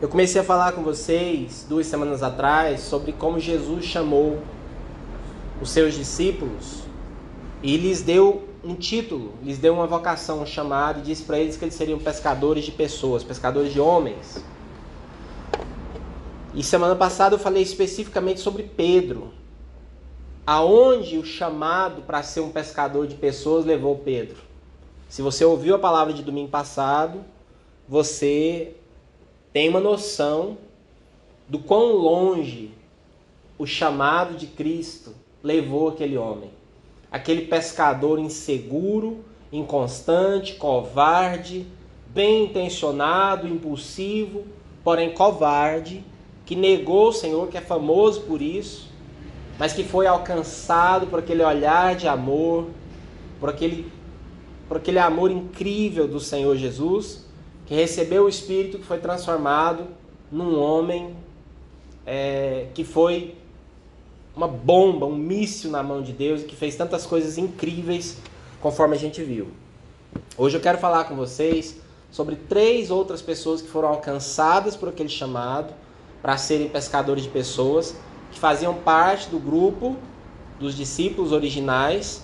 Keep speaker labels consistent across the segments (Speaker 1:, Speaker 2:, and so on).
Speaker 1: Eu comecei a falar com vocês duas semanas atrás sobre como Jesus chamou os seus discípulos e lhes deu um título, lhes deu uma vocação, um chamado e disse para eles que eles seriam pescadores de pessoas, pescadores de homens. E semana passada eu falei especificamente sobre Pedro. Aonde o chamado para ser um pescador de pessoas levou Pedro? Se você ouviu a palavra de domingo passado, você tem uma noção do quão longe o chamado de Cristo levou aquele homem. Aquele pescador inseguro, inconstante, covarde, bem intencionado, impulsivo, porém covarde, que negou o Senhor, que é famoso por isso, mas que foi alcançado por aquele olhar de amor, por aquele, por aquele amor incrível do Senhor Jesus que recebeu o Espírito, que foi transformado num homem é, que foi uma bomba, um míssil na mão de Deus que fez tantas coisas incríveis conforme a gente viu. Hoje eu quero falar com vocês sobre três outras pessoas que foram alcançadas por aquele chamado para serem pescadores de pessoas, que faziam parte do grupo dos discípulos originais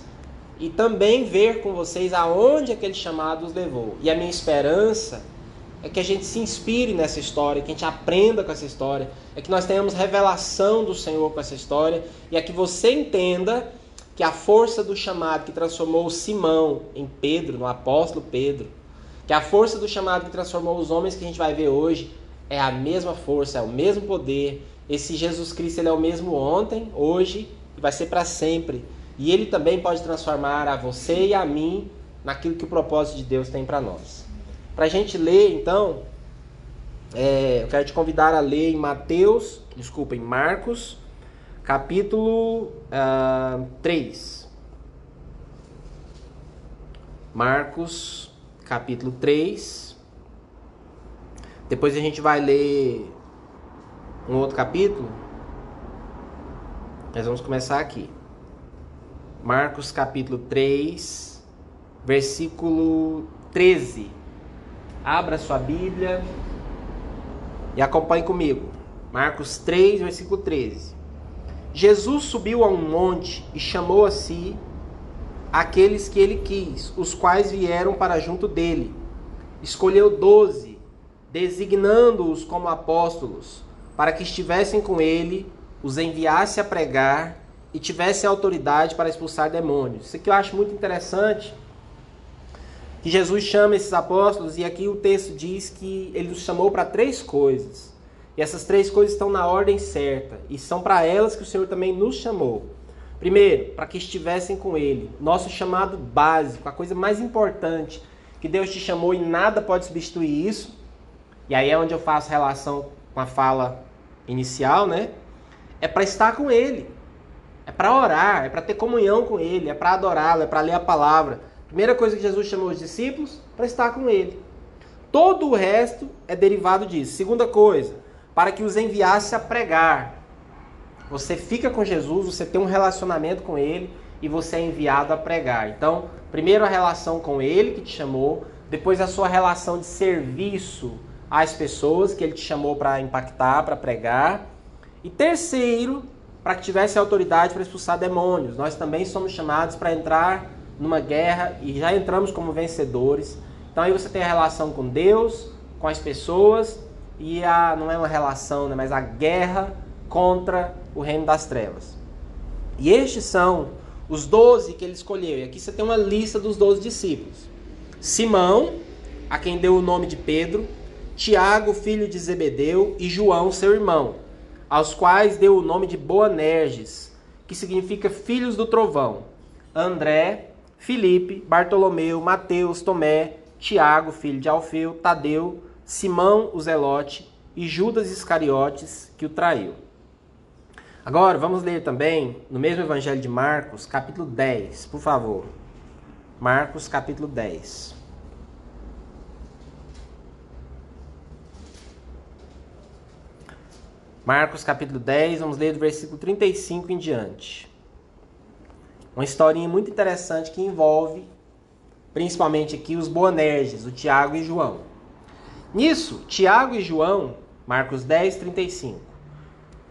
Speaker 1: e também ver com vocês aonde aquele chamado os levou. E a minha esperança é que a gente se inspire nessa história, que a gente aprenda com essa história, é que nós tenhamos revelação do Senhor com essa história e é que você entenda que a força do chamado que transformou Simão em Pedro, no apóstolo Pedro, que a força do chamado que transformou os homens que a gente vai ver hoje é a mesma força, é o mesmo poder. Esse Jesus Cristo ele é o mesmo ontem, hoje e vai ser para sempre. E ele também pode transformar a você e a mim naquilo que o propósito de Deus tem para nós. Para a gente ler, então, é, eu quero te convidar a ler em Mateus, desculpa, em Marcos, capítulo uh, ah, 3. Marcos, capítulo 3. Depois a gente vai ler um outro capítulo. Nós vamos começar aqui. Marcos, capítulo 3, versículo 13. Abra sua Bíblia e acompanhe comigo. Marcos 3, versículo 13. Jesus subiu a um monte e chamou a si aqueles que ele quis, os quais vieram para junto dele. Escolheu doze, designando-os como apóstolos, para que estivessem com ele, os enviasse a pregar e tivesse autoridade para expulsar demônios. Isso aqui eu acho muito interessante que Jesus chama esses apóstolos, e aqui o texto diz que ele os chamou para três coisas. E essas três coisas estão na ordem certa, e são para elas que o Senhor também nos chamou. Primeiro, para que estivessem com Ele. Nosso chamado básico, a coisa mais importante que Deus te chamou e nada pode substituir isso. E aí é onde eu faço relação com a fala inicial, né? É para estar com Ele. É para orar, é para ter comunhão com Ele, é para adorá-lo, é para ler a palavra. Primeira coisa que Jesus chamou os discípulos para estar com ele. Todo o resto é derivado disso. Segunda coisa, para que os enviasse a pregar. Você fica com Jesus, você tem um relacionamento com ele e você é enviado a pregar. Então, primeiro a relação com ele que te chamou, depois a sua relação de serviço às pessoas que ele te chamou para impactar, para pregar. E terceiro, para que tivesse autoridade para expulsar demônios. Nós também somos chamados para entrar numa guerra e já entramos como vencedores. Então aí você tem a relação com Deus, com as pessoas e a não é uma relação, né, mas a guerra contra o reino das trevas. E estes são os doze que ele escolheu. E aqui você tem uma lista dos doze discípulos: Simão, a quem deu o nome de Pedro, Tiago, filho de Zebedeu, e João, seu irmão, aos quais deu o nome de Boanerges, que significa filhos do trovão, André, Filipe, Bartolomeu, Mateus, Tomé, Tiago, filho de Alfeu, Tadeu, Simão, o Zelote e Judas Iscariotes, que o traiu. Agora, vamos ler também no mesmo Evangelho de Marcos, capítulo 10, por favor. Marcos, capítulo 10. Marcos, capítulo 10, vamos ler do versículo 35 em diante. Uma historinha muito interessante que envolve principalmente aqui os Boanerges, o Tiago e João. Nisso, Tiago e João Marcos 10, 35.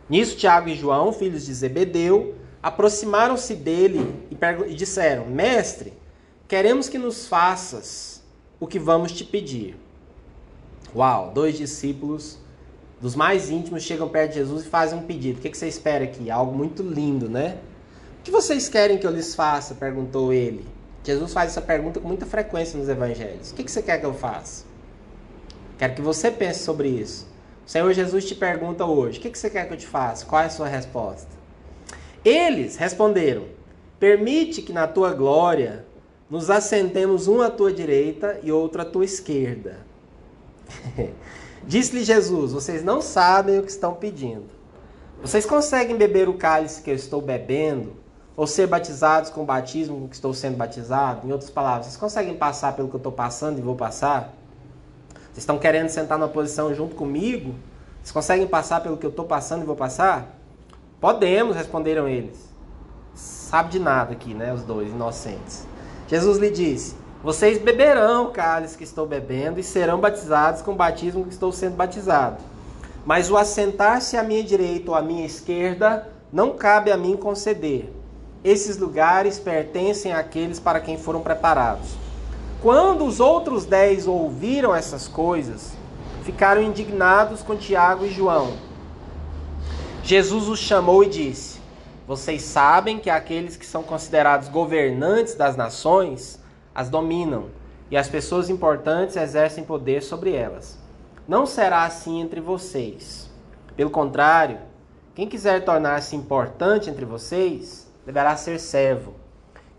Speaker 1: Nisso, Tiago e João, filhos de Zebedeu, aproximaram-se dele e, e disseram: Mestre, queremos que nos faças o que vamos te pedir. Uau, dois discípulos dos mais íntimos chegam perto de Jesus e fazem um pedido. O que você espera aqui? Algo muito lindo, né? Que vocês querem que eu lhes faça? perguntou ele. Jesus faz essa pergunta com muita frequência nos evangelhos. O que você quer que eu faça? Quero que você pense sobre isso. O Senhor Jesus te pergunta hoje: o que você quer que eu te faça? Qual é a sua resposta? Eles responderam: Permite que na tua glória nos assentemos um à tua direita e outro à tua esquerda. Disse-lhe Jesus: Vocês não sabem o que estão pedindo. Vocês conseguem beber o cálice que eu estou bebendo? Ou ser batizados com o batismo que estou sendo batizado? Em outras palavras, vocês conseguem passar pelo que eu estou passando e vou passar? Vocês estão querendo sentar numa posição junto comigo? Vocês conseguem passar pelo que eu estou passando e vou passar? Podemos, responderam eles. Sabe de nada aqui, né? Os dois inocentes. Jesus lhe disse: Vocês beberão o cálice que estou bebendo e serão batizados com o batismo que estou sendo batizado. Mas o assentar-se à minha direita ou à minha esquerda não cabe a mim conceder. Esses lugares pertencem àqueles para quem foram preparados. Quando os outros dez ouviram essas coisas, ficaram indignados com Tiago e João. Jesus os chamou e disse: Vocês sabem que aqueles que são considerados governantes das nações as dominam, e as pessoas importantes exercem poder sobre elas. Não será assim entre vocês. Pelo contrário, quem quiser tornar-se importante entre vocês deverá ser servo.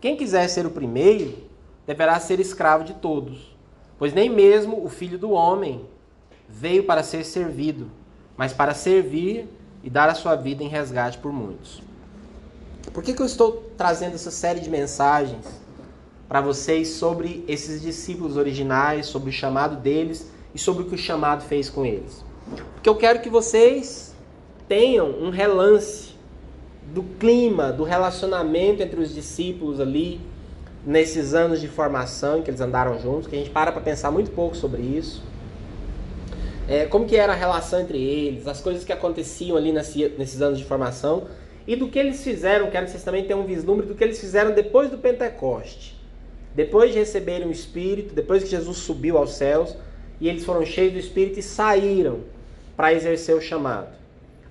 Speaker 1: Quem quiser ser o primeiro deverá ser escravo de todos. Pois nem mesmo o filho do homem veio para ser servido, mas para servir e dar a sua vida em resgate por muitos. Por que, que eu estou trazendo essa série de mensagens para vocês sobre esses discípulos originais, sobre o chamado deles e sobre o que o chamado fez com eles? Porque eu quero que vocês tenham um relance do clima, do relacionamento entre os discípulos ali, nesses anos de formação em que eles andaram juntos, que a gente para para pensar muito pouco sobre isso é, como que era a relação entre eles, as coisas que aconteciam ali nesse, nesses anos de formação e do que eles fizeram, quero que vocês também tenham um vislumbre do que eles fizeram depois do Pentecoste. Depois de receberem o Espírito, depois que Jesus subiu aos céus, e eles foram cheios do Espírito e saíram para exercer o chamado.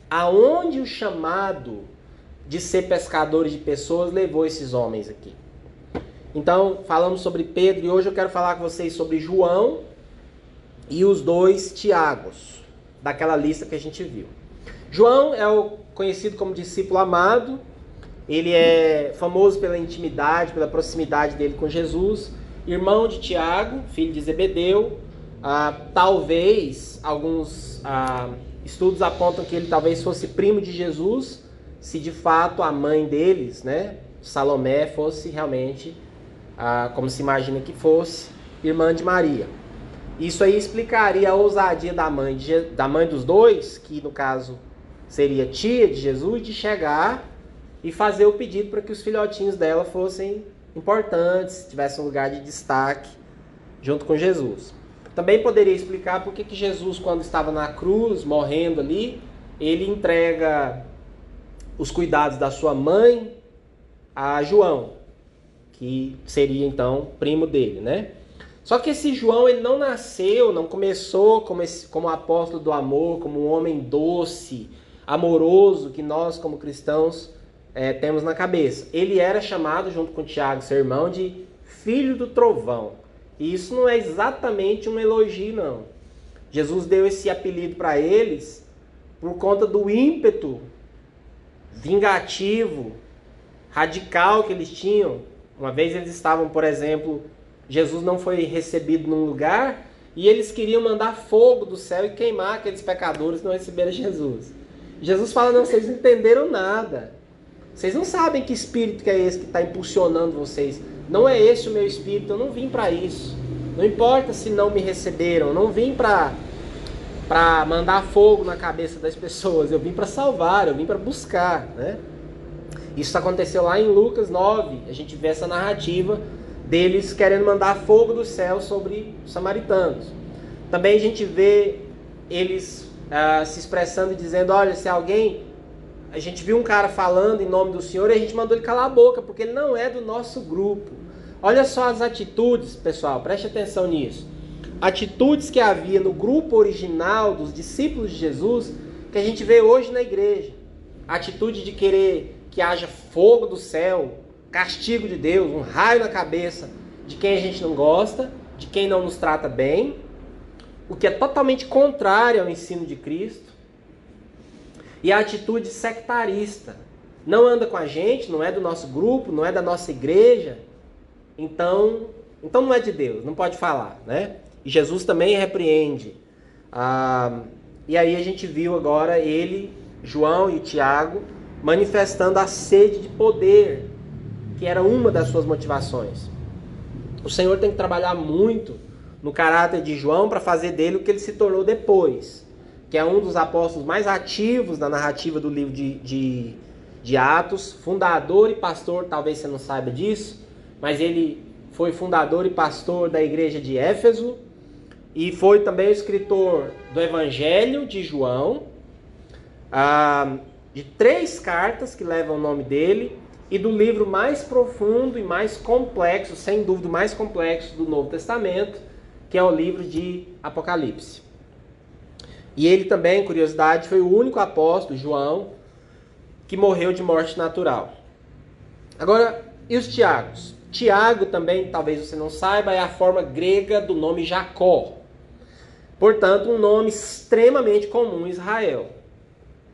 Speaker 1: Aonde o chamado de ser pescadores de pessoas levou esses homens aqui? Então, falamos sobre Pedro e hoje eu quero falar com vocês sobre João e os dois Tiagos, daquela lista que a gente viu. João é o conhecido como discípulo amado, ele é famoso pela intimidade, pela proximidade dele com Jesus, irmão de Tiago, filho de Zebedeu. Ah, talvez alguns ah, estudos apontam que ele talvez fosse primo de Jesus, se de fato a mãe deles, né, Salomé, fosse realmente, ah, como se imagina que fosse, irmã de Maria. Isso aí explicaria a ousadia da mãe, de, da mãe dos dois, que no caso seria tia de Jesus, de chegar e fazer o pedido para que os filhotinhos dela fossem importantes, tivessem um lugar de destaque junto com Jesus. Também poderia explicar por que Jesus, quando estava na cruz, morrendo ali, ele entrega os cuidados da sua mãe a João, que seria então primo dele, né? Só que esse João ele não nasceu, não começou como, esse, como apóstolo do amor, como um homem doce, amoroso que nós como cristãos é, temos na cabeça. Ele era chamado junto com Tiago, seu irmão, de filho do trovão. E isso não é exatamente um elogio, não. Jesus deu esse apelido para eles por conta do ímpeto vingativo, radical que eles tinham. Uma vez eles estavam, por exemplo, Jesus não foi recebido num lugar e eles queriam mandar fogo do céu e queimar aqueles pecadores que não receberam Jesus. Jesus fala: Não, vocês não entenderam nada. Vocês não sabem que espírito que é esse que está impulsionando vocês. Não é esse o meu espírito, eu não vim para isso. Não importa se não me receberam, eu não vim para para mandar fogo na cabeça das pessoas, eu vim para salvar, eu vim para buscar, né? Isso aconteceu lá em Lucas 9. A gente vê essa narrativa deles querendo mandar fogo do céu sobre os samaritanos. Também a gente vê eles uh, se expressando e dizendo: olha, se alguém. A gente viu um cara falando em nome do Senhor e a gente mandou ele calar a boca, porque ele não é do nosso grupo. Olha só as atitudes, pessoal, preste atenção nisso. Atitudes que havia no grupo original dos discípulos de Jesus que a gente vê hoje na igreja. atitude de querer que haja fogo do céu, castigo de Deus, um raio na cabeça de quem a gente não gosta, de quem não nos trata bem, o que é totalmente contrário ao ensino de Cristo. E a atitude sectarista. Não anda com a gente, não é do nosso grupo, não é da nossa igreja. Então, então não é de Deus, não pode falar, né? E Jesus também repreende. Ah, e aí a gente viu agora ele, João e Tiago manifestando a sede de poder, que era uma das suas motivações. O Senhor tem que trabalhar muito no caráter de João para fazer dele o que ele se tornou depois, que é um dos apóstolos mais ativos da narrativa do livro de, de, de Atos, fundador e pastor, talvez você não saiba disso, mas ele foi fundador e pastor da igreja de Éfeso e foi também o escritor do Evangelho de João. Ah, de três cartas que levam o nome dele e do livro mais profundo e mais complexo, sem dúvida, mais complexo do Novo Testamento, que é o livro de Apocalipse. E ele também, curiosidade, foi o único apóstolo, João, que morreu de morte natural. Agora, e os Tiagos? Tiago também, talvez você não saiba, é a forma grega do nome Jacó. Portanto, um nome extremamente comum em Israel.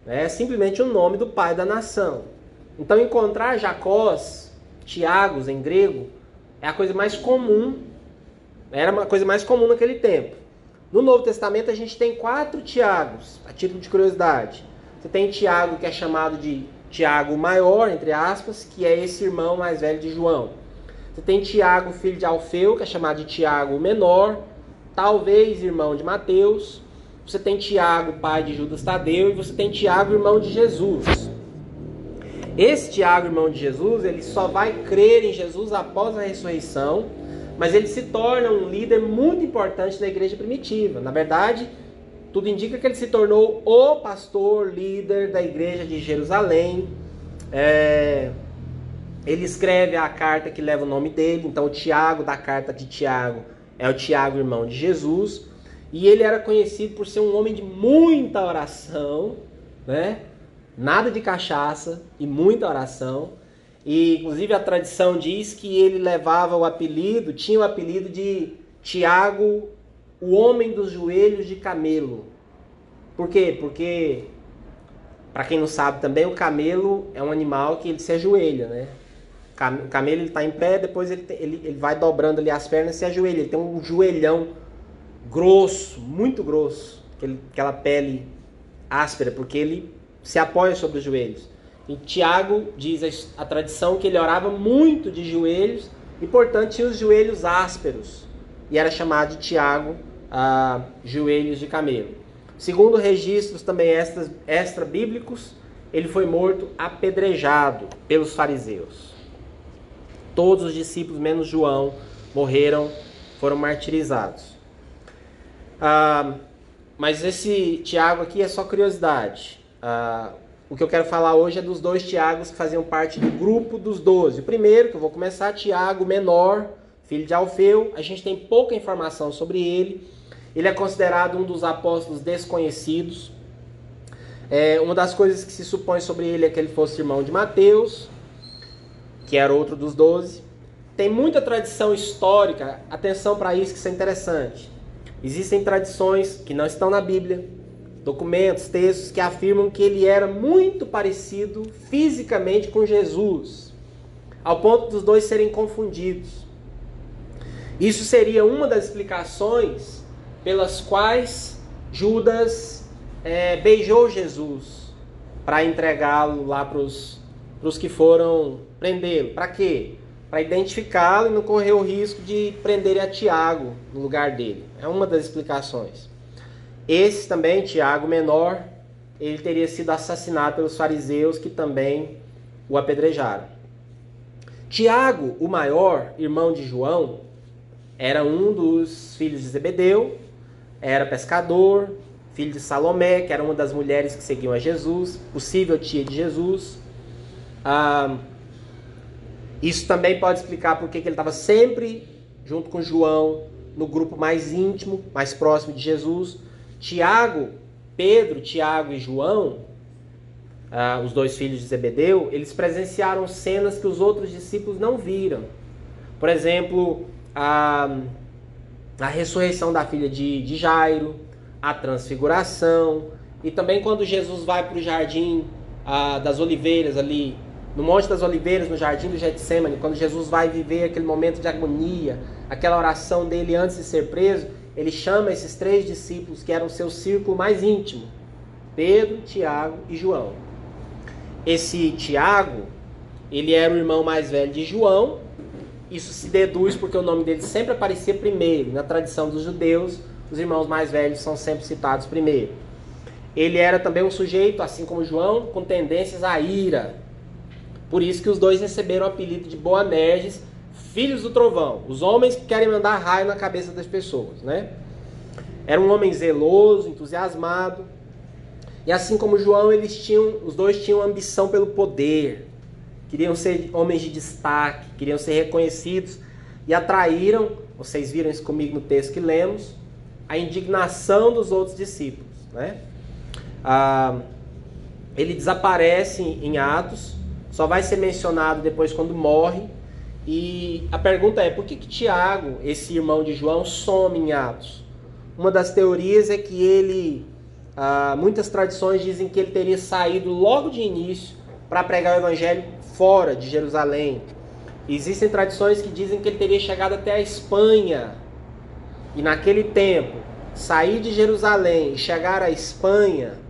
Speaker 1: É simplesmente o nome do pai da nação. Então, encontrar Jacós, Tiagos em grego, é a coisa mais comum, era uma coisa mais comum naquele tempo. No Novo Testamento, a gente tem quatro Tiagos, a título de curiosidade. Você tem Tiago, que é chamado de Tiago maior, entre aspas, que é esse irmão mais velho de João. Você tem Tiago, filho de Alfeu, que é chamado de Tiago menor, talvez irmão de Mateus. Você tem Tiago, pai de Judas Tadeu, e você tem Tiago, irmão de Jesus. Esse Tiago, irmão de Jesus, ele só vai crer em Jesus após a ressurreição, mas ele se torna um líder muito importante da igreja primitiva. Na verdade, tudo indica que ele se tornou o pastor, líder da igreja de Jerusalém. É... Ele escreve a carta que leva o nome dele, então o Tiago da carta de Tiago é o Tiago, irmão de Jesus. E ele era conhecido por ser um homem de muita oração, né? Nada de cachaça e muita oração. E inclusive a tradição diz que ele levava o apelido, tinha o apelido de Tiago, o homem dos joelhos de camelo. Por quê? Porque para quem não sabe também, o camelo é um animal que ele se ajoelha, né? O camelo ele está em pé, depois ele, ele, ele vai dobrando ali as pernas e se ajoelha. Ele tem um joelhão grosso, muito grosso, aquele, aquela pele áspera, porque ele se apoia sobre os joelhos. E Tiago diz a, a tradição que ele orava muito de joelhos e, portanto, tinha os joelhos ásperos. E era chamado de Tiago ah, joelhos de camelo. Segundo registros também extra, extra bíblicos, ele foi morto apedrejado pelos fariseus. Todos os discípulos, menos João, morreram, foram martirizados. Ah, mas esse Tiago aqui é só curiosidade. Ah, o que eu quero falar hoje é dos dois Tiagos que faziam parte do grupo dos doze. O primeiro, que eu vou começar, Tiago menor, filho de Alfeu. A gente tem pouca informação sobre ele. Ele é considerado um dos apóstolos desconhecidos. É, uma das coisas que se supõe sobre ele é que ele fosse irmão de Mateus, que era outro dos doze. Tem muita tradição histórica, atenção para isso que isso é interessante. Existem tradições que não estão na Bíblia, documentos, textos que afirmam que ele era muito parecido fisicamente com Jesus, ao ponto dos dois serem confundidos. Isso seria uma das explicações pelas quais Judas é, beijou Jesus para entregá-lo lá para os que foram prendê-lo. Para quê? para identificá-lo e não correr o risco de prenderem a Tiago no lugar dele. É uma das explicações. Esse também, Tiago menor, ele teria sido assassinado pelos fariseus que também o apedrejaram. Tiago, o maior, irmão de João, era um dos filhos de Zebedeu, era pescador, filho de Salomé, que era uma das mulheres que seguiam a Jesus, possível tia de Jesus. Ah, isso também pode explicar porque que ele estava sempre junto com João, no grupo mais íntimo, mais próximo de Jesus. Tiago, Pedro, Tiago e João, ah, os dois filhos de Zebedeu, eles presenciaram cenas que os outros discípulos não viram. Por exemplo, a, a ressurreição da filha de, de Jairo, a transfiguração, e também quando Jesus vai para o jardim ah, das oliveiras ali no Monte das Oliveiras, no Jardim do Getsemane, quando Jesus vai viver aquele momento de agonia, aquela oração dele antes de ser preso, ele chama esses três discípulos que eram seu círculo mais íntimo: Pedro, Tiago e João. Esse Tiago, ele era o irmão mais velho de João. Isso se deduz porque o nome dele sempre aparecia primeiro. Na tradição dos judeus, os irmãos mais velhos são sempre citados primeiro. Ele era também um sujeito, assim como João, com tendências à ira, por isso que os dois receberam o apelido de Boanerges, filhos do trovão, os homens que querem mandar raio na cabeça das pessoas, né? Era um homem zeloso, entusiasmado. E assim como João, eles tinham, os dois tinham ambição pelo poder. Queriam ser homens de destaque, queriam ser reconhecidos e atraíram, vocês viram isso comigo no texto que lemos, a indignação dos outros discípulos, né? Ah, ele desaparece em Atos só vai ser mencionado depois quando morre. E a pergunta é: por que, que Tiago, esse irmão de João, some em Atos? Uma das teorias é que ele. Ah, muitas tradições dizem que ele teria saído logo de início para pregar o evangelho fora de Jerusalém. Existem tradições que dizem que ele teria chegado até a Espanha. E naquele tempo, sair de Jerusalém e chegar à Espanha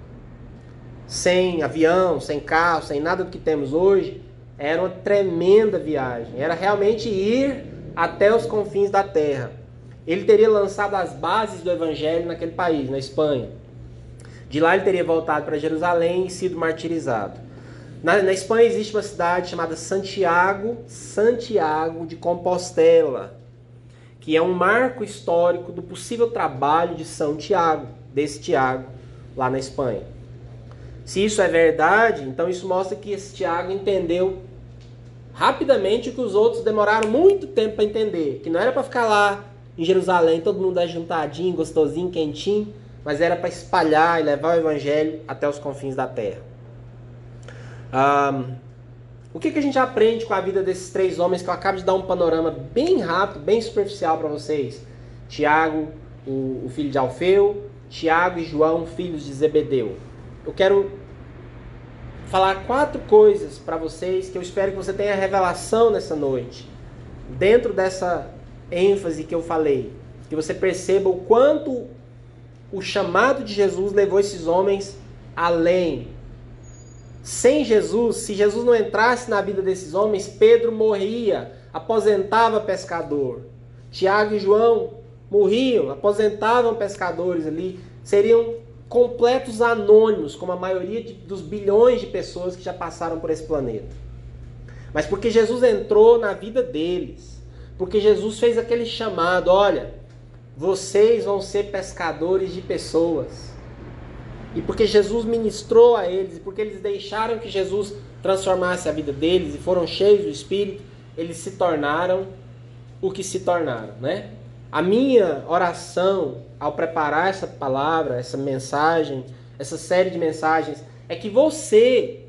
Speaker 1: sem avião, sem carro, sem nada do que temos hoje, era uma tremenda viagem. Era realmente ir até os confins da terra. Ele teria lançado as bases do evangelho naquele país, na Espanha. De lá ele teria voltado para Jerusalém e sido martirizado. Na, na, Espanha existe uma cidade chamada Santiago, Santiago de Compostela, que é um marco histórico do possível trabalho de São Tiago, desse Tiago, lá na Espanha. Se isso é verdade, então isso mostra que esse Tiago entendeu rapidamente o que os outros demoraram muito tempo para entender. Que não era para ficar lá em Jerusalém, todo mundo ajuntadinho, gostosinho, quentinho, mas era para espalhar e levar o evangelho até os confins da terra. Um, o que, que a gente aprende com a vida desses três homens que eu acabo de dar um panorama bem rápido, bem superficial para vocês? Tiago, o, o filho de Alfeu, Tiago e João, filhos de Zebedeu eu quero falar quatro coisas para vocês que eu espero que você tenha revelação nessa noite. Dentro dessa ênfase que eu falei, que você perceba o quanto o chamado de Jesus levou esses homens além. Sem Jesus, se Jesus não entrasse na vida desses homens, Pedro morria, aposentava pescador. Tiago e João morriam, aposentavam pescadores ali, seriam completos anônimos, como a maioria de, dos bilhões de pessoas que já passaram por esse planeta. Mas porque Jesus entrou na vida deles, porque Jesus fez aquele chamado: olha, vocês vão ser pescadores de pessoas. E porque Jesus ministrou a eles, e porque eles deixaram que Jesus transformasse a vida deles e foram cheios do Espírito, eles se tornaram o que se tornaram, né? A minha oração ao preparar essa palavra, essa mensagem, essa série de mensagens, é que você,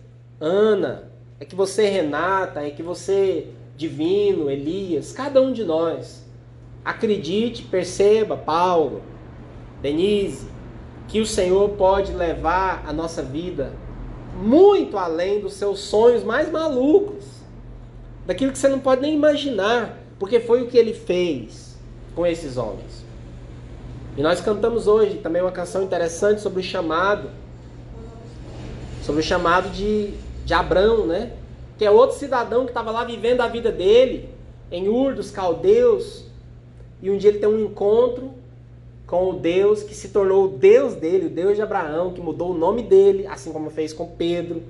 Speaker 1: Ana, é que você, Renata, é que você, Divino, Elias, cada um de nós, acredite, perceba, Paulo, Denise, que o Senhor pode levar a nossa vida muito além dos seus sonhos mais malucos, daquilo que você não pode nem imaginar, porque foi o que ele fez com esses homens. E nós cantamos hoje também uma canção interessante sobre o chamado, sobre o chamado de, de Abrão, né? Que é outro cidadão que estava lá vivendo a vida dele, em Ur dos Caldeus, e um dia ele tem um encontro com o Deus que se tornou o Deus dele, o Deus de Abraão, que mudou o nome dele, assim como fez com Pedro,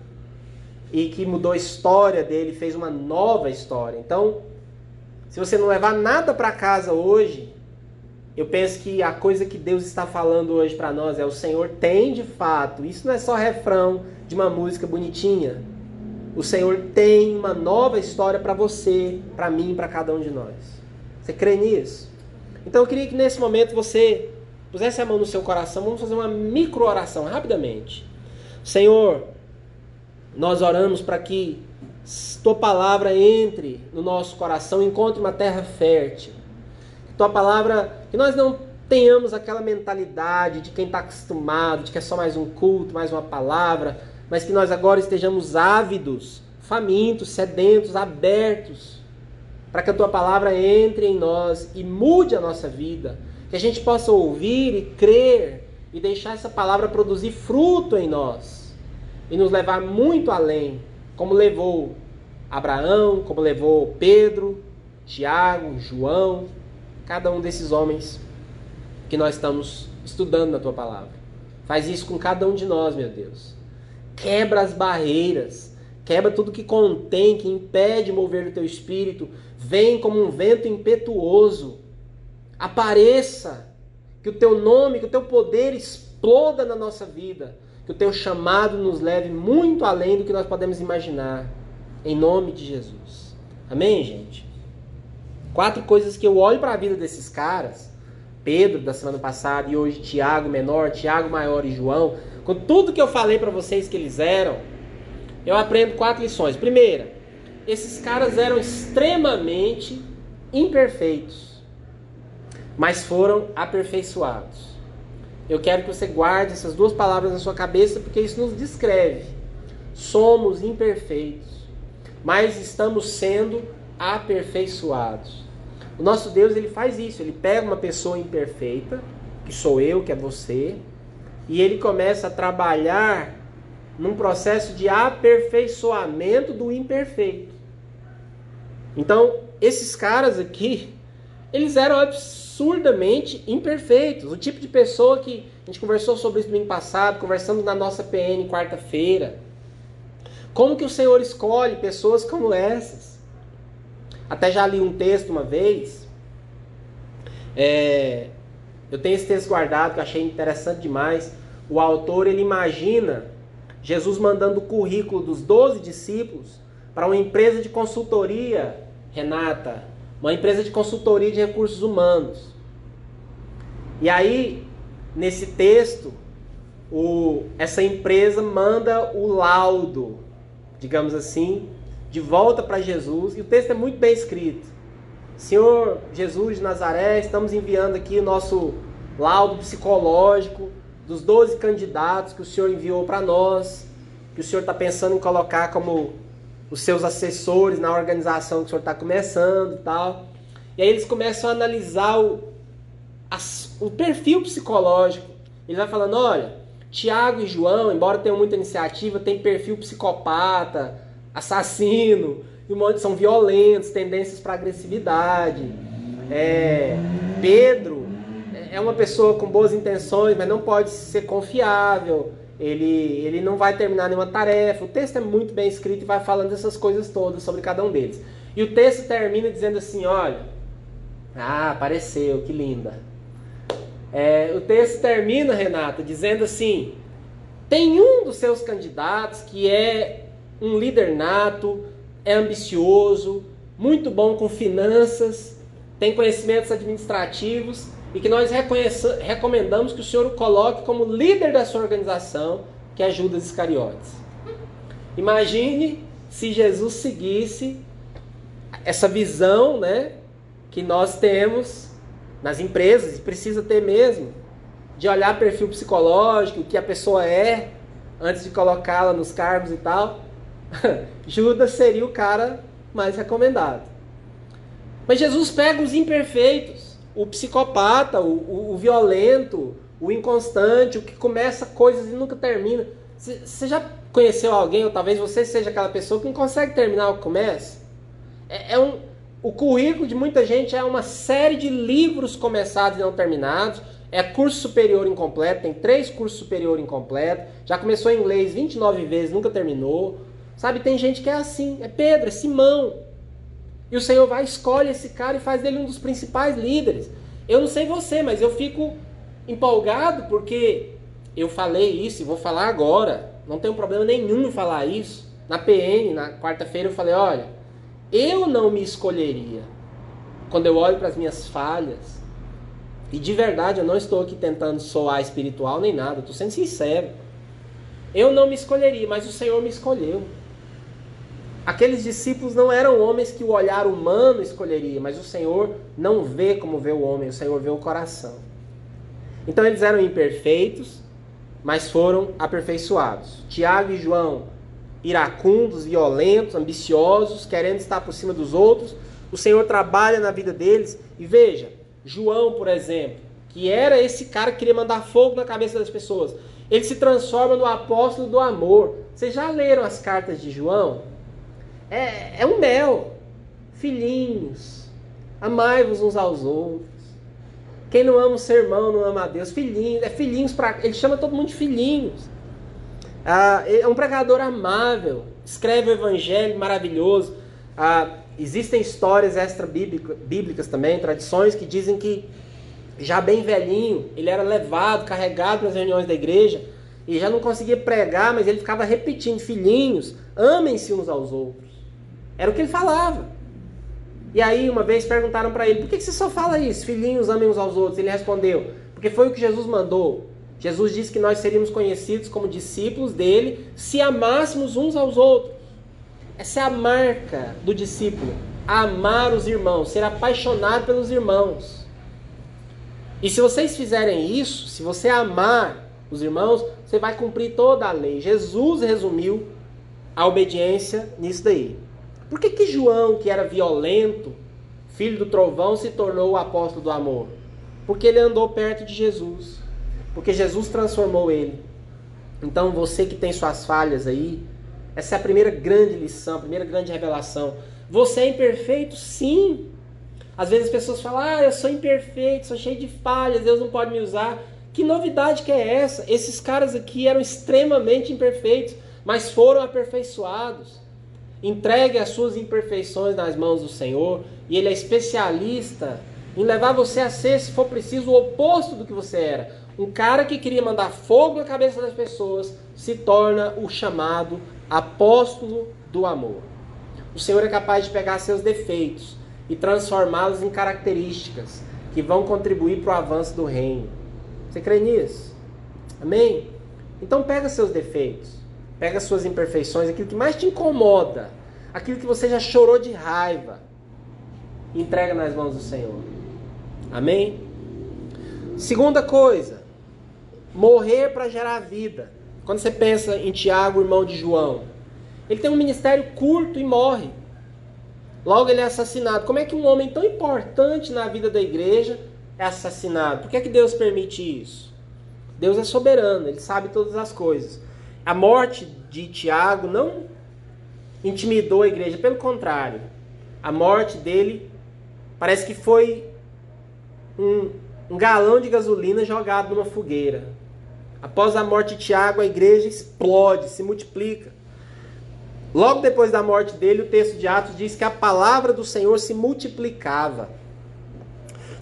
Speaker 1: e que mudou a história dele, fez uma nova história. Então, se você não levar nada para casa hoje, eu penso que a coisa que Deus está falando hoje para nós é o Senhor tem de fato. Isso não é só refrão de uma música bonitinha. O Senhor tem uma nova história para você, para mim, para cada um de nós. Você crê nisso? Então eu queria que nesse momento você pusesse a mão no seu coração. Vamos fazer uma micro oração rapidamente. Senhor, nós oramos para que tua palavra entre no nosso coração, encontre uma terra fértil. Tua palavra, que nós não tenhamos aquela mentalidade de quem está acostumado, de que é só mais um culto, mais uma palavra, mas que nós agora estejamos ávidos, famintos, sedentos, abertos, para que a tua palavra entre em nós e mude a nossa vida, que a gente possa ouvir e crer e deixar essa palavra produzir fruto em nós e nos levar muito além, como levou Abraão, como levou Pedro, Tiago, João, cada um desses homens que nós estamos estudando na tua palavra. Faz isso com cada um de nós, meu Deus. Quebra as barreiras, quebra tudo que contém, que impede mover o teu espírito. Vem como um vento impetuoso. Apareça. Que o teu nome, que o teu poder exploda na nossa vida. Que o teu chamado nos leve muito além do que nós podemos imaginar. Em nome de Jesus. Amém, gente? Quatro coisas que eu olho para a vida desses caras, Pedro da semana passada e hoje Tiago menor, Tiago maior e João, com tudo que eu falei para vocês que eles eram, eu aprendo quatro lições. Primeira, esses caras eram extremamente imperfeitos, mas foram aperfeiçoados. Eu quero que você guarde essas duas palavras na sua cabeça, porque isso nos descreve. Somos imperfeitos, mas estamos sendo aperfeiçoados. O nosso Deus ele faz isso, ele pega uma pessoa imperfeita, que sou eu, que é você, e ele começa a trabalhar num processo de aperfeiçoamento do imperfeito. Então, esses caras aqui, eles eram absurdamente imperfeitos. O tipo de pessoa que a gente conversou sobre isso no domingo passado, conversando na nossa PN quarta-feira. Como que o Senhor escolhe pessoas como essas? Até já li um texto uma vez. É, eu tenho esse texto guardado que eu achei interessante demais. O autor ele imagina Jesus mandando o currículo dos 12 discípulos para uma empresa de consultoria, Renata, uma empresa de consultoria de recursos humanos. E aí, nesse texto, o, essa empresa manda o laudo, digamos assim, de volta para Jesus, e o texto é muito bem escrito. Senhor Jesus de Nazaré, estamos enviando aqui o nosso laudo psicológico dos 12 candidatos que o Senhor enviou para nós, que o Senhor está pensando em colocar como os seus assessores na organização que o Senhor está começando e tal. E aí eles começam a analisar o, as, o perfil psicológico. Ele vai falando, olha, Tiago e João, embora tenham muita iniciativa, tem perfil psicopata, assassino, e um monte são violentos, tendências para agressividade. É, Pedro é uma pessoa com boas intenções, mas não pode ser confiável. Ele, ele não vai terminar nenhuma tarefa. O texto é muito bem escrito e vai falando essas coisas todas sobre cada um deles. E o texto termina dizendo assim: olha, ah, apareceu, que linda. É, o texto termina, Renata, dizendo assim: tem um dos seus candidatos que é um líder nato, é ambicioso, muito bom com finanças, tem conhecimentos administrativos e que nós recomendamos que o senhor o coloque como líder da sua organização, que é Judas Iscariotes. Imagine se Jesus seguisse essa visão né, que nós temos nas empresas, e precisa ter mesmo, de olhar perfil psicológico, o que a pessoa é, antes de colocá-la nos cargos e tal. Judas seria o cara mais recomendado. Mas Jesus pega os imperfeitos, o psicopata, o, o, o violento, o inconstante, o que começa coisas e nunca termina. Você já conheceu alguém, ou talvez você seja aquela pessoa que não consegue terminar o que começa? É, é um, o currículo de muita gente é uma série de livros começados e não terminados. É curso superior incompleto, tem três cursos superior incompleto. Já começou em inglês 29 vezes, nunca terminou. Sabe, tem gente que é assim, é Pedro, é Simão. E o Senhor vai, escolhe esse cara e faz dele um dos principais líderes. Eu não sei você, mas eu fico empolgado porque eu falei isso e vou falar agora. Não tenho problema nenhum em falar isso. Na PN, na quarta-feira, eu falei: olha, eu não me escolheria. Quando eu olho para as minhas falhas, e de verdade eu não estou aqui tentando soar espiritual nem nada, estou sendo sincero. Eu não me escolheria, mas o Senhor me escolheu. Aqueles discípulos não eram homens que o olhar humano escolheria, mas o Senhor não vê como vê o homem, o Senhor vê o coração. Então eles eram imperfeitos, mas foram aperfeiçoados. Tiago e João, iracundos, violentos, ambiciosos, querendo estar por cima dos outros. O Senhor trabalha na vida deles. E veja, João, por exemplo, que era esse cara que queria mandar fogo na cabeça das pessoas, ele se transforma no apóstolo do amor. Vocês já leram as cartas de João? É, é um mel. Filhinhos, amai-vos uns aos outros. Quem não ama o seu irmão não ama a Deus. Filhinhos, é filhinhos para. Ele chama todo mundo de filhinhos. Ah, é um pregador amável. Escreve o evangelho maravilhoso. Ah, existem histórias extra-bíblicas também, tradições que dizem que já bem velhinho, ele era levado, carregado para as reuniões da igreja e já não conseguia pregar, mas ele ficava repetindo: Filhinhos, amem-se uns aos outros. Era o que ele falava. E aí, uma vez perguntaram para ele: por que você só fala isso? Filhinhos, amem uns aos outros. Ele respondeu: porque foi o que Jesus mandou. Jesus disse que nós seríamos conhecidos como discípulos dele se amássemos uns aos outros. Essa é a marca do discípulo: amar os irmãos, ser apaixonado pelos irmãos. E se vocês fizerem isso, se você amar os irmãos, você vai cumprir toda a lei. Jesus resumiu a obediência nisso daí. Por que, que João, que era violento, filho do trovão, se tornou o apóstolo do amor? Porque ele andou perto de Jesus. Porque Jesus transformou ele. Então você que tem suas falhas aí, essa é a primeira grande lição, a primeira grande revelação. Você é imperfeito? Sim. Às vezes as pessoas falam: Ah, eu sou imperfeito, sou cheio de falhas, Deus não pode me usar. Que novidade que é essa? Esses caras aqui eram extremamente imperfeitos, mas foram aperfeiçoados. Entregue as suas imperfeições nas mãos do Senhor e Ele é especialista em levar você a ser, se for preciso, o oposto do que você era. Um cara que queria mandar fogo na cabeça das pessoas se torna o chamado apóstolo do amor. O Senhor é capaz de pegar seus defeitos e transformá-los em características que vão contribuir para o avanço do reino. Você crê nisso? Amém? Então pega seus defeitos Pega as suas imperfeições, aquilo que mais te incomoda, aquilo que você já chorou de raiva, entrega nas mãos do Senhor. Amém? Segunda coisa, morrer para gerar vida. Quando você pensa em Tiago, irmão de João, ele tem um ministério curto e morre. Logo ele é assassinado. Como é que um homem tão importante na vida da igreja é assassinado? Por que, é que Deus permite isso? Deus é soberano, ele sabe todas as coisas. A morte de Tiago não intimidou a igreja, pelo contrário. A morte dele parece que foi um, um galão de gasolina jogado numa fogueira. Após a morte de Tiago, a igreja explode, se multiplica. Logo depois da morte dele, o texto de Atos diz que a palavra do Senhor se multiplicava.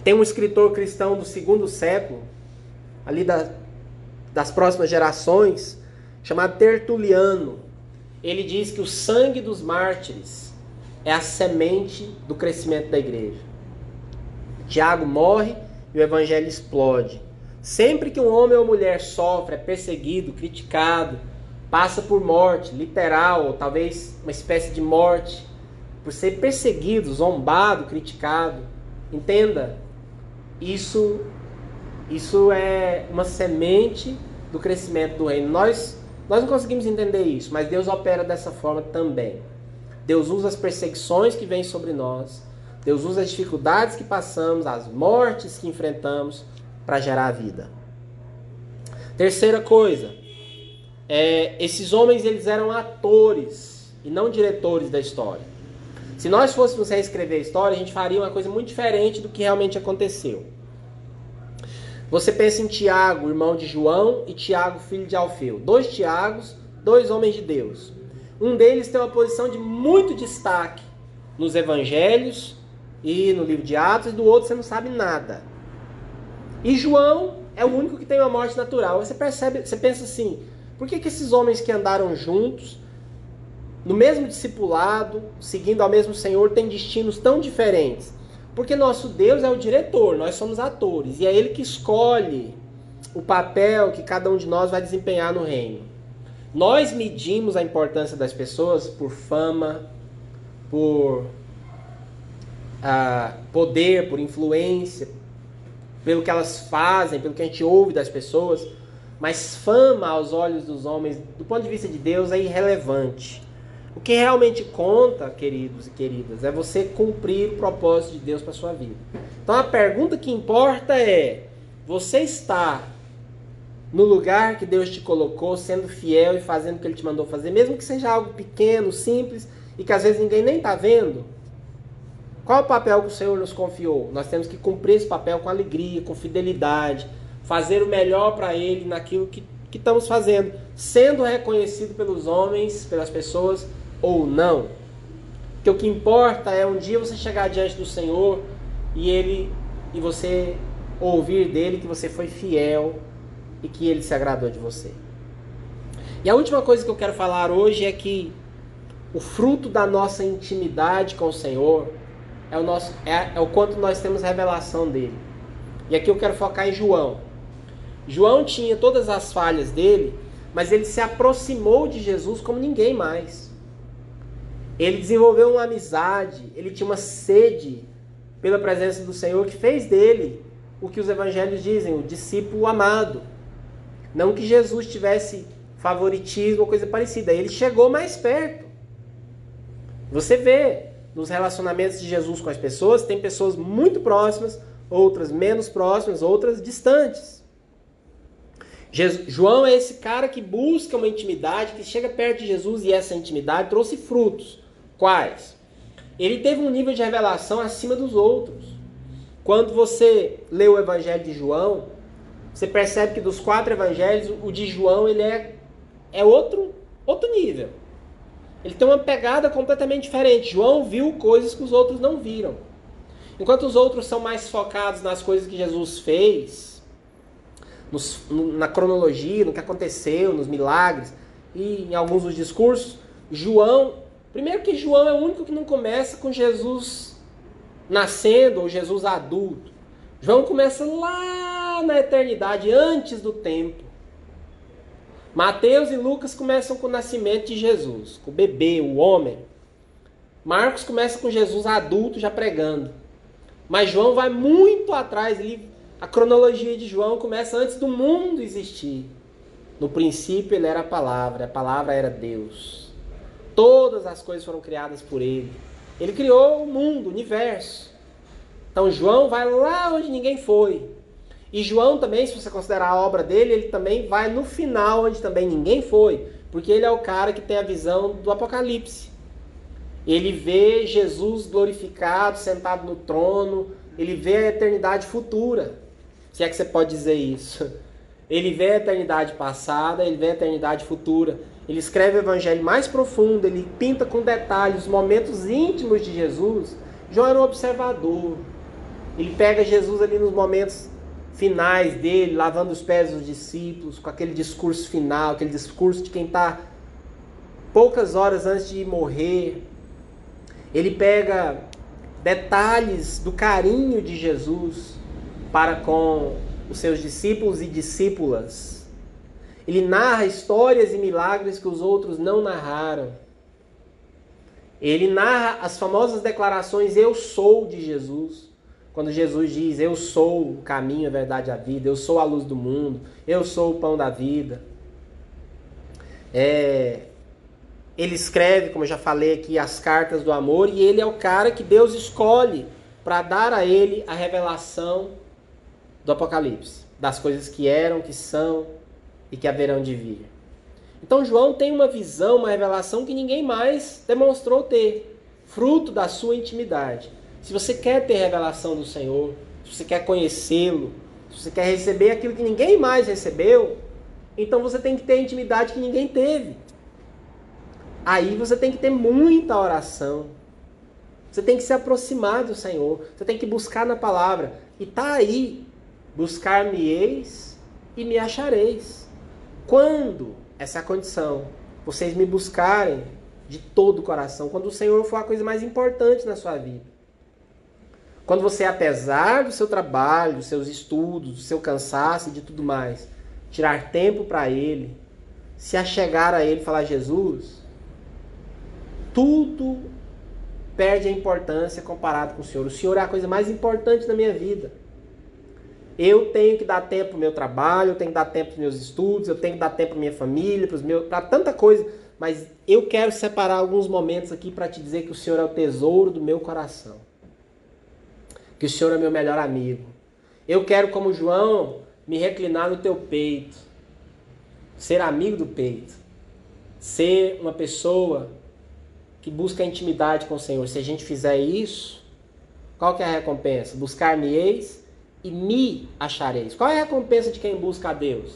Speaker 1: Tem um escritor cristão do segundo século, ali da, das próximas gerações, chamado Tertuliano. Ele diz que o sangue dos mártires é a semente do crescimento da igreja. Tiago morre e o evangelho explode. Sempre que um homem ou mulher sofre, é perseguido, criticado, passa por morte, literal, ou talvez uma espécie de morte, por ser perseguido, zombado, criticado, entenda, isso isso é uma semente do crescimento do reino. Nós nós não conseguimos entender isso, mas Deus opera dessa forma também. Deus usa as perseguições que vêm sobre nós, Deus usa as dificuldades que passamos, as mortes que enfrentamos para gerar a vida. Terceira coisa, é, esses homens eles eram atores e não diretores da história. Se nós fôssemos reescrever a história, a gente faria uma coisa muito diferente do que realmente aconteceu. Você pensa em Tiago, irmão de João, e Tiago, filho de Alfeu. Dois Tiagos, dois homens de Deus. Um deles tem uma posição de muito destaque nos evangelhos e no livro de Atos, e do outro você não sabe nada. E João é o único que tem uma morte natural. Você percebe, você pensa assim, por que, que esses homens que andaram juntos, no mesmo discipulado, seguindo ao mesmo Senhor, têm destinos tão diferentes? Porque nosso Deus é o diretor, nós somos atores, e é Ele que escolhe o papel que cada um de nós vai desempenhar no reino. Nós medimos a importância das pessoas por fama, por uh, poder, por influência, pelo que elas fazem, pelo que a gente ouve das pessoas. Mas fama aos olhos dos homens, do ponto de vista de Deus, é irrelevante. O que realmente conta, queridos e queridas, é você cumprir o propósito de Deus para sua vida. Então a pergunta que importa é: você está no lugar que Deus te colocou, sendo fiel e fazendo o que Ele te mandou fazer, mesmo que seja algo pequeno, simples e que às vezes ninguém nem está vendo? Qual o papel que o Senhor nos confiou? Nós temos que cumprir esse papel com alegria, com fidelidade, fazer o melhor para Ele naquilo que, que estamos fazendo, sendo reconhecido pelos homens, pelas pessoas ou não. Porque o que importa é um dia você chegar diante do Senhor e ele e você ouvir dele que você foi fiel e que ele se agradou de você. E a última coisa que eu quero falar hoje é que o fruto da nossa intimidade com o Senhor é o, nosso, é, é o quanto nós temos revelação dele. E aqui eu quero focar em João. João tinha todas as falhas dele, mas ele se aproximou de Jesus como ninguém mais. Ele desenvolveu uma amizade, ele tinha uma sede pela presença do Senhor que fez dele o que os evangelhos dizem, o discípulo amado. Não que Jesus tivesse favoritismo ou coisa parecida, ele chegou mais perto. Você vê nos relacionamentos de Jesus com as pessoas, tem pessoas muito próximas, outras menos próximas, outras distantes. João é esse cara que busca uma intimidade, que chega perto de Jesus e essa intimidade trouxe frutos. Quais? Ele teve um nível de revelação acima dos outros. Quando você lê o Evangelho de João, você percebe que dos quatro evangelhos, o de João ele é, é outro, outro nível. Ele tem uma pegada completamente diferente. João viu coisas que os outros não viram. Enquanto os outros são mais focados nas coisas que Jesus fez, nos, na cronologia, no que aconteceu, nos milagres e em alguns dos discursos, João Primeiro que João é o único que não começa com Jesus nascendo ou Jesus adulto. João começa lá na eternidade, antes do tempo. Mateus e Lucas começam com o nascimento de Jesus, com o bebê, o homem. Marcos começa com Jesus adulto já pregando. Mas João vai muito atrás, ele, a cronologia de João começa antes do mundo existir. No princípio ele era a palavra, a palavra era Deus. Todas as coisas foram criadas por ele. Ele criou o mundo, o universo. Então João vai lá onde ninguém foi. E João também, se você considerar a obra dele, ele também vai no final onde também ninguém foi, porque ele é o cara que tem a visão do Apocalipse. Ele vê Jesus glorificado, sentado no trono, ele vê a eternidade futura. Se é que você pode dizer isso. Ele vê a eternidade passada, ele vê a eternidade futura. Ele escreve o evangelho mais profundo, ele pinta com detalhes os momentos íntimos de Jesus. João era um observador. Ele pega Jesus ali nos momentos finais dele, lavando os pés dos discípulos, com aquele discurso final, aquele discurso de quem está poucas horas antes de morrer. Ele pega detalhes do carinho de Jesus para com os seus discípulos e discípulas. Ele narra histórias e milagres que os outros não narraram. Ele narra as famosas declarações Eu sou de Jesus. Quando Jesus diz Eu sou o caminho, a verdade e a vida, eu sou a luz do mundo, eu sou o pão da vida. É, ele escreve, como eu já falei aqui, as cartas do amor e ele é o cara que Deus escolhe para dar a ele a revelação do Apocalipse, das coisas que eram, que são e que haverão de vir. Então João tem uma visão, uma revelação que ninguém mais demonstrou ter, fruto da sua intimidade. Se você quer ter revelação do Senhor, se você quer conhecê-lo, se você quer receber aquilo que ninguém mais recebeu, então você tem que ter intimidade que ninguém teve. Aí você tem que ter muita oração. Você tem que se aproximar do Senhor. Você tem que buscar na palavra. E tá aí Buscar-me-eis e me achareis. Quando essa condição? Vocês me buscarem de todo o coração, quando o Senhor for a coisa mais importante na sua vida. Quando você, apesar do seu trabalho, dos seus estudos, do seu cansaço e de tudo mais, tirar tempo para Ele, se achegar a Ele e falar: Jesus, tudo perde a importância comparado com o Senhor. O Senhor é a coisa mais importante da minha vida. Eu tenho que dar tempo para o meu trabalho, eu tenho que dar tempo para os meus estudos, eu tenho que dar tempo para minha família, para tanta coisa. Mas eu quero separar alguns momentos aqui para te dizer que o Senhor é o tesouro do meu coração. Que o Senhor é meu melhor amigo. Eu quero, como João, me reclinar no teu peito. Ser amigo do peito. Ser uma pessoa que busca intimidade com o Senhor. Se a gente fizer isso, qual que é a recompensa? Buscar-me-eis e me achareis. Qual é a recompensa de quem busca a Deus?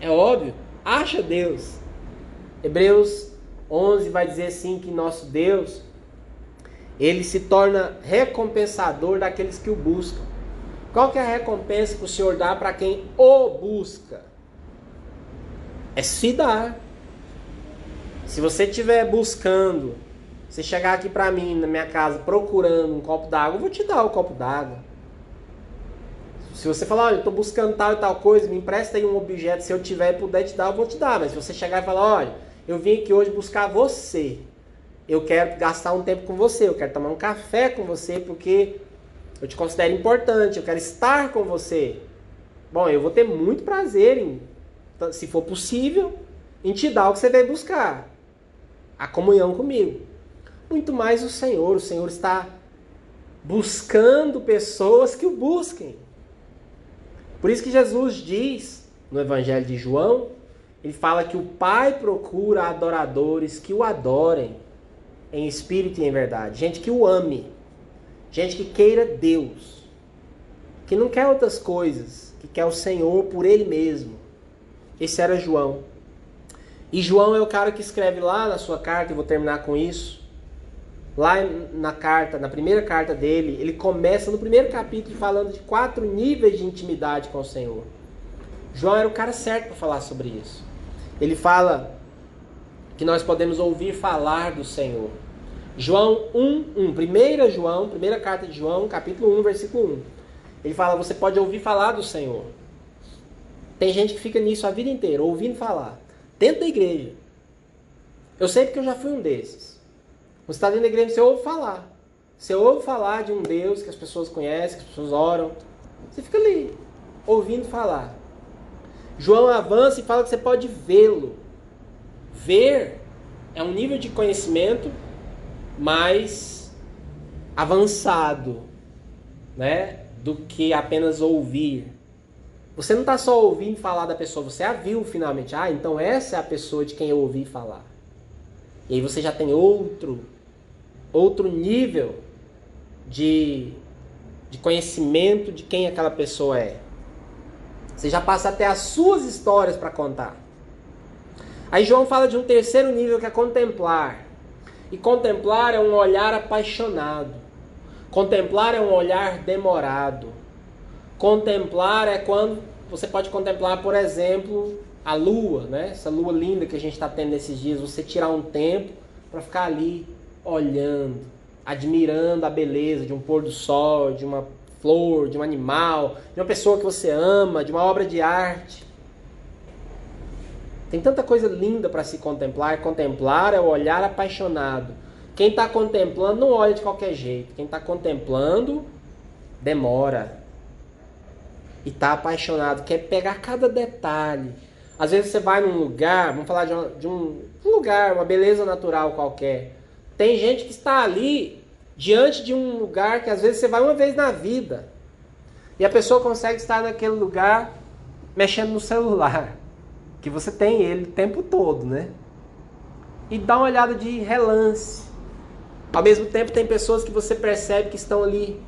Speaker 1: É óbvio, acha Deus. Hebreus 11 vai dizer assim que nosso Deus, ele se torna recompensador daqueles que o buscam. Qual que é a recompensa que o Senhor dá para quem o busca? É se dar. Se você estiver buscando você chegar aqui pra mim, na minha casa, procurando um copo d'água, eu vou te dar o copo d'água. Se você falar, olha, eu tô buscando tal e tal coisa, me empresta aí um objeto, se eu tiver e puder te dar, eu vou te dar. Mas se você chegar e falar, olha, eu vim aqui hoje buscar você. Eu quero gastar um tempo com você, eu quero tomar um café com você, porque eu te considero importante, eu quero estar com você. Bom, eu vou ter muito prazer em, se for possível, em te dar o que você veio buscar. A comunhão comigo muito mais o Senhor. O Senhor está buscando pessoas que o busquem. Por isso que Jesus diz no Evangelho de João, ele fala que o Pai procura adoradores que o adorem em espírito e em verdade. Gente que o ame. Gente que queira Deus. Que não quer outras coisas. Que quer o Senhor por Ele mesmo. Esse era João. E João é o cara que escreve lá na sua carta, e vou terminar com isso lá na carta, na primeira carta dele, ele começa no primeiro capítulo falando de quatro níveis de intimidade com o Senhor. João era o cara certo para falar sobre isso. Ele fala que nós podemos ouvir falar do Senhor. João 1, 1. Primeira João, primeira carta de João, capítulo 1, versículo 1. Ele fala, você pode ouvir falar do Senhor. Tem gente que fica nisso a vida inteira, ouvindo falar. Dentro da igreja. Eu sei porque eu já fui um desses. Você está dentro da igreja, você ouve falar. Você ouve falar de um Deus que as pessoas conhecem, que as pessoas oram. Você fica ali, ouvindo falar. João avança e fala que você pode vê-lo. Ver é um nível de conhecimento mais avançado, né, do que apenas ouvir. Você não está só ouvindo falar da pessoa, você a viu finalmente. Ah, então essa é a pessoa de quem eu ouvi falar. E aí você já tem outro outro nível de, de conhecimento de quem aquela pessoa é. Você já passa até as suas histórias para contar. Aí João fala de um terceiro nível que é contemplar. E contemplar é um olhar apaixonado. Contemplar é um olhar demorado. Contemplar é quando você pode contemplar, por exemplo, a lua, né? Essa lua linda que a gente está tendo nesses dias. Você tirar um tempo para ficar ali olhando, admirando a beleza de um pôr do sol, de uma flor, de um animal, de uma pessoa que você ama, de uma obra de arte. Tem tanta coisa linda para se contemplar. Contemplar é o olhar apaixonado. Quem está contemplando não olha de qualquer jeito. Quem está contemplando demora. E está apaixonado, quer pegar cada detalhe. Às vezes você vai num lugar, vamos falar de um, de um lugar, uma beleza natural qualquer. Tem gente que está ali diante de um lugar que às vezes você vai uma vez na vida. E a pessoa consegue estar naquele lugar mexendo no celular. Que você tem ele o tempo todo, né? E dá uma olhada de relance. Ao mesmo tempo, tem pessoas que você percebe que estão ali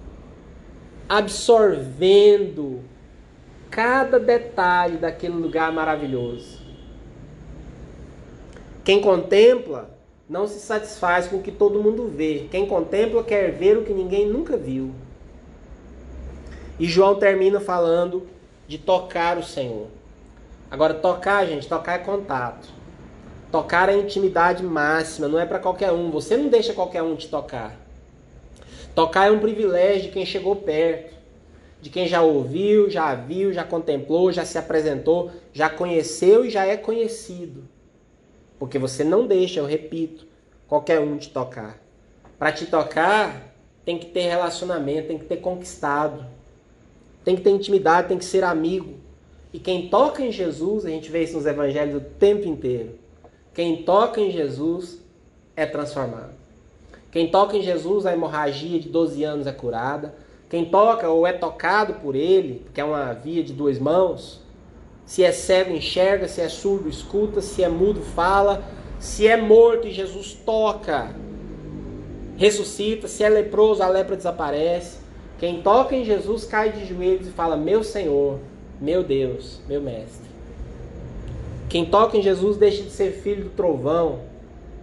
Speaker 1: absorvendo cada detalhe daquele lugar maravilhoso. Quem contempla não se satisfaz com o que todo mundo vê. Quem contempla quer ver o que ninguém nunca viu. E João termina falando de tocar o Senhor. Agora, tocar, gente, tocar é contato. Tocar é intimidade máxima, não é para qualquer um. Você não deixa qualquer um te tocar. Tocar é um privilégio de quem chegou perto, de quem já ouviu, já viu, já contemplou, já se apresentou, já conheceu e já é conhecido. Porque você não deixa, eu repito, qualquer um te tocar. Para te tocar, tem que ter relacionamento, tem que ter conquistado, tem que ter intimidade, tem que ser amigo. E quem toca em Jesus, a gente vê isso nos evangelhos o tempo inteiro. Quem toca em Jesus é transformado. Quem toca em Jesus, a hemorragia de 12 anos é curada. Quem toca ou é tocado por ele, que é uma via de duas mãos, se é cego, enxerga, se é surdo, escuta, se é mudo, fala, se é morto e Jesus toca, ressuscita, se é leproso, a lepra desaparece. Quem toca em Jesus cai de joelhos e fala: Meu Senhor, meu Deus, meu Mestre. Quem toca em Jesus deixa de ser filho do trovão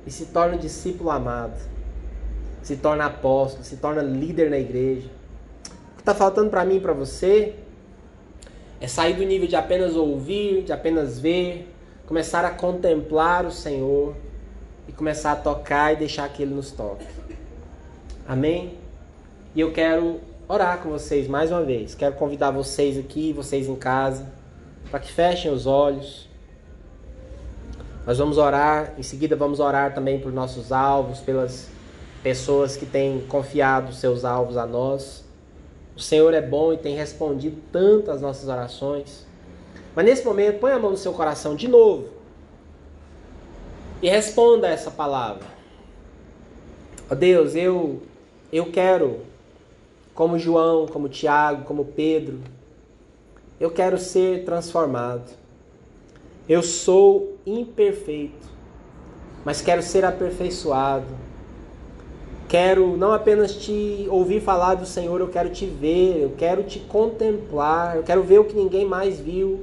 Speaker 1: e se torna discípulo amado, se torna apóstolo, se torna líder na igreja. O que está faltando para mim e para você é sair do nível de apenas ouvir, de apenas ver, começar a contemplar o Senhor e começar a tocar e deixar que Ele nos toque. Amém? E eu quero orar com vocês mais uma vez. Quero convidar vocês aqui, vocês em casa, para que fechem os olhos. Nós vamos orar, em seguida vamos orar também por nossos alvos, pelas pessoas que têm confiado seus alvos a nós. O Senhor é bom e tem respondido tanto às nossas orações. Mas nesse momento, põe a mão no seu coração de novo e responda essa palavra. Ó oh Deus, eu eu quero como João, como Tiago, como Pedro, eu quero ser transformado. Eu sou imperfeito, mas quero ser aperfeiçoado. Quero não apenas te ouvir falar do Senhor, eu quero te ver, eu quero te contemplar, eu quero ver o que ninguém mais viu.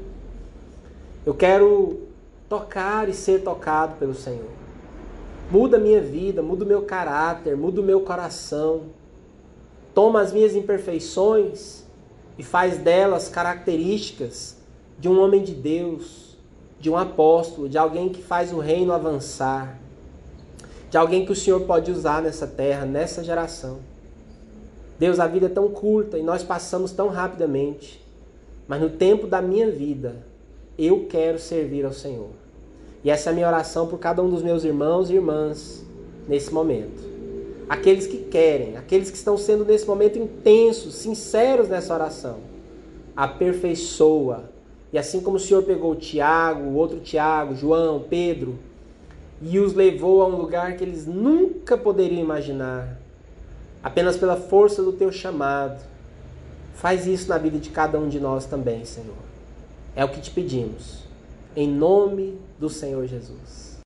Speaker 1: Eu quero tocar e ser tocado pelo Senhor. Muda a minha vida, muda o meu caráter, muda o meu coração. Toma as minhas imperfeições e faz delas características de um homem de Deus, de um apóstolo, de alguém que faz o reino avançar, de alguém que o Senhor pode usar nessa terra, nessa geração. Deus, a vida é tão curta e nós passamos tão rapidamente, mas no tempo da minha vida, eu quero servir ao Senhor. E essa é a minha oração por cada um dos meus irmãos e irmãs nesse momento aqueles que querem, aqueles que estão sendo nesse momento intensos, sinceros nessa oração. Aperfeiçoa. E assim como o Senhor pegou Tiago, o outro Tiago, João, Pedro, e os levou a um lugar que eles nunca poderiam imaginar, apenas pela força do teu chamado. Faz isso na vida de cada um de nós também, Senhor. É o que te pedimos. Em nome do Senhor Jesus.